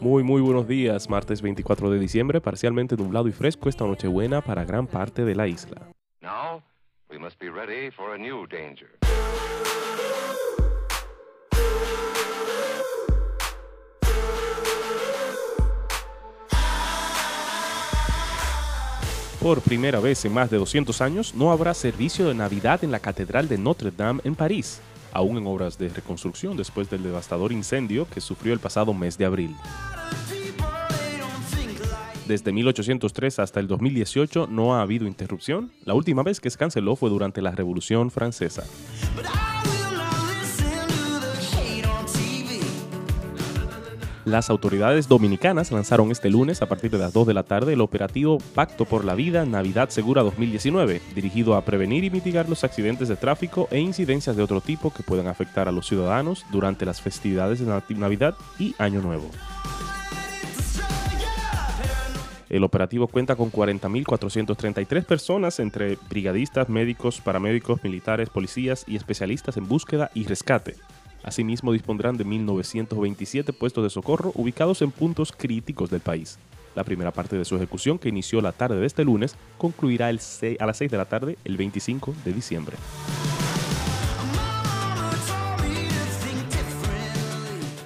Muy, muy buenos días. Martes 24 de diciembre, parcialmente nublado y fresco esta Nochebuena para gran parte de la isla. Now, we must be ready for a new danger. Por primera vez en más de 200 años, no habrá servicio de Navidad en la Catedral de Notre Dame en París, aún en obras de reconstrucción después del devastador incendio que sufrió el pasado mes de abril. Desde 1803 hasta el 2018 no ha habido interrupción. La última vez que se canceló fue durante la Revolución Francesa. Las autoridades dominicanas lanzaron este lunes a partir de las 2 de la tarde el operativo Pacto por la Vida Navidad Segura 2019, dirigido a prevenir y mitigar los accidentes de tráfico e incidencias de otro tipo que puedan afectar a los ciudadanos durante las festividades de Navidad y Año Nuevo. El operativo cuenta con 40.433 personas entre brigadistas, médicos, paramédicos, militares, policías y especialistas en búsqueda y rescate. Asimismo, dispondrán de 1.927 puestos de socorro ubicados en puntos críticos del país. La primera parte de su ejecución, que inició la tarde de este lunes, concluirá a las 6 de la tarde el 25 de diciembre.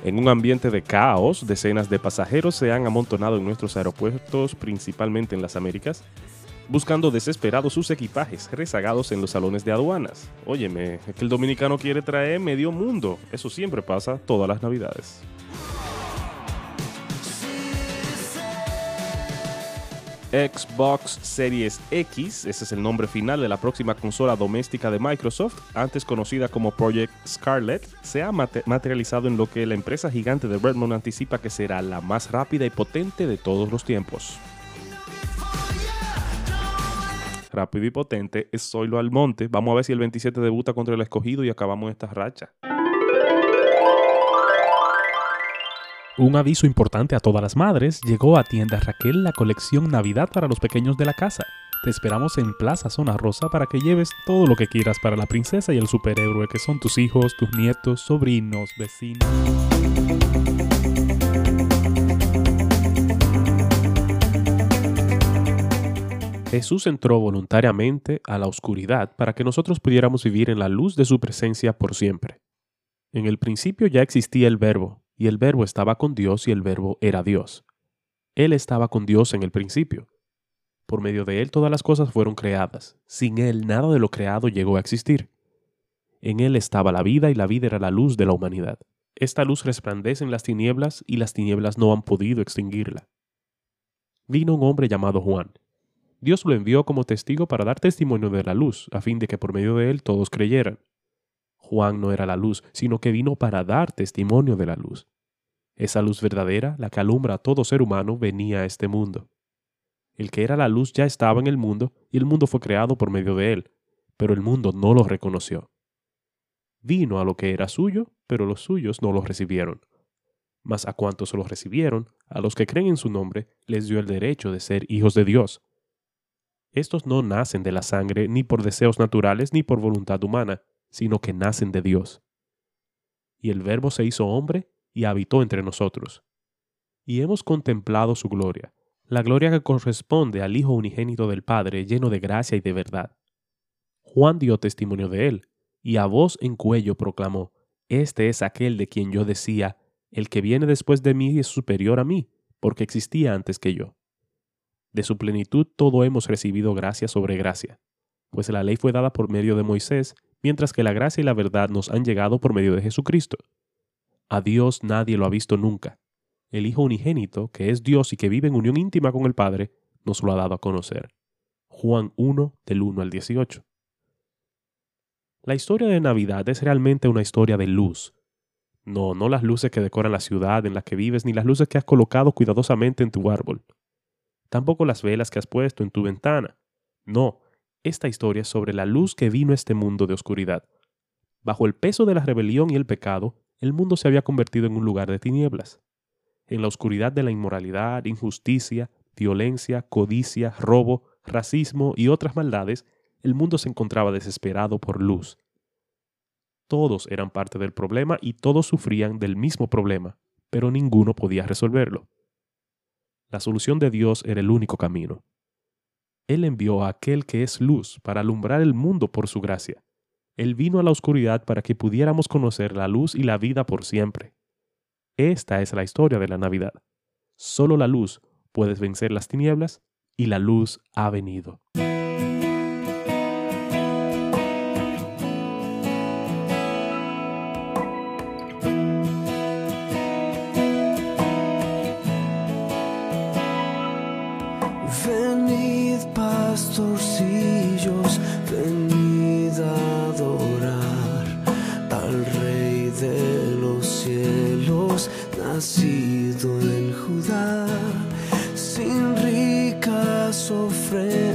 En un ambiente de caos, decenas de pasajeros se han amontonado en nuestros aeropuertos, principalmente en las Américas, buscando desesperados sus equipajes rezagados en los salones de aduanas. Óyeme, es que el dominicano quiere traer medio mundo. Eso siempre pasa todas las navidades. Xbox Series X, ese es el nombre final de la próxima consola doméstica de Microsoft, antes conocida como Project Scarlet, se ha materializado en lo que la empresa gigante de Redmond anticipa que será la más rápida y potente de todos los tiempos. rápido y potente es Zoilo Almonte. Vamos a ver si el 27 debuta contra el escogido y acabamos esta racha. Un aviso importante a todas las madres, llegó a tienda Raquel la colección Navidad para los pequeños de la casa. Te esperamos en Plaza Zona Rosa para que lleves todo lo que quieras para la princesa y el superhéroe que son tus hijos, tus nietos, sobrinos, vecinos. Jesús entró voluntariamente a la oscuridad para que nosotros pudiéramos vivir en la luz de su presencia por siempre. En el principio ya existía el verbo, y el verbo estaba con Dios y el verbo era Dios. Él estaba con Dios en el principio. Por medio de Él todas las cosas fueron creadas. Sin Él nada de lo creado llegó a existir. En Él estaba la vida y la vida era la luz de la humanidad. Esta luz resplandece en las tinieblas y las tinieblas no han podido extinguirla. Vino un hombre llamado Juan Dios lo envió como testigo para dar testimonio de la luz, a fin de que por medio de él todos creyeran. Juan no era la luz, sino que vino para dar testimonio de la luz. Esa luz verdadera, la que alumbra a todo ser humano, venía a este mundo. El que era la luz ya estaba en el mundo, y el mundo fue creado por medio de él, pero el mundo no lo reconoció. Vino a lo que era suyo, pero los suyos no lo recibieron. Mas a cuantos lo recibieron, a los que creen en su nombre, les dio el derecho de ser hijos de Dios estos no nacen de la sangre ni por deseos naturales ni por voluntad humana, sino que nacen de Dios. Y el Verbo se hizo hombre y habitó entre nosotros. Y hemos contemplado su gloria, la gloria que corresponde al Hijo unigénito del Padre, lleno de gracia y de verdad. Juan dio testimonio de él, y a voz en cuello proclamó, Este es aquel de quien yo decía, el que viene después de mí es superior a mí, porque existía antes que yo. De su plenitud todo hemos recibido gracia sobre gracia, pues la ley fue dada por medio de Moisés, mientras que la gracia y la verdad nos han llegado por medio de Jesucristo. A Dios nadie lo ha visto nunca. El Hijo unigénito, que es Dios y que vive en unión íntima con el Padre, nos lo ha dado a conocer. Juan 1 del 1 al 18. La historia de Navidad es realmente una historia de luz. No, no las luces que decoran la ciudad en la que vives, ni las luces que has colocado cuidadosamente en tu árbol tampoco las velas que has puesto en tu ventana. No, esta historia sobre la luz que vino a este mundo de oscuridad. Bajo el peso de la rebelión y el pecado, el mundo se había convertido en un lugar de tinieblas. En la oscuridad de la inmoralidad, injusticia, violencia, codicia, robo, racismo y otras maldades, el mundo se encontraba desesperado por luz. Todos eran parte del problema y todos sufrían del mismo problema, pero ninguno podía resolverlo. La solución de Dios era el único camino. Él envió a aquel que es luz para alumbrar el mundo por su gracia. Él vino a la oscuridad para que pudiéramos conocer la luz y la vida por siempre. Esta es la historia de la Navidad. Solo la luz puede vencer las tinieblas y la luz ha venido. Nacido en Judá. Sin ricas ofrendas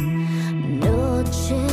no change.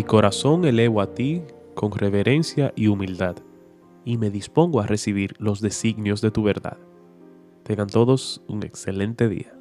Mi corazón elevo a ti con reverencia y humildad, y me dispongo a recibir los designios de tu verdad. Tengan todos un excelente día.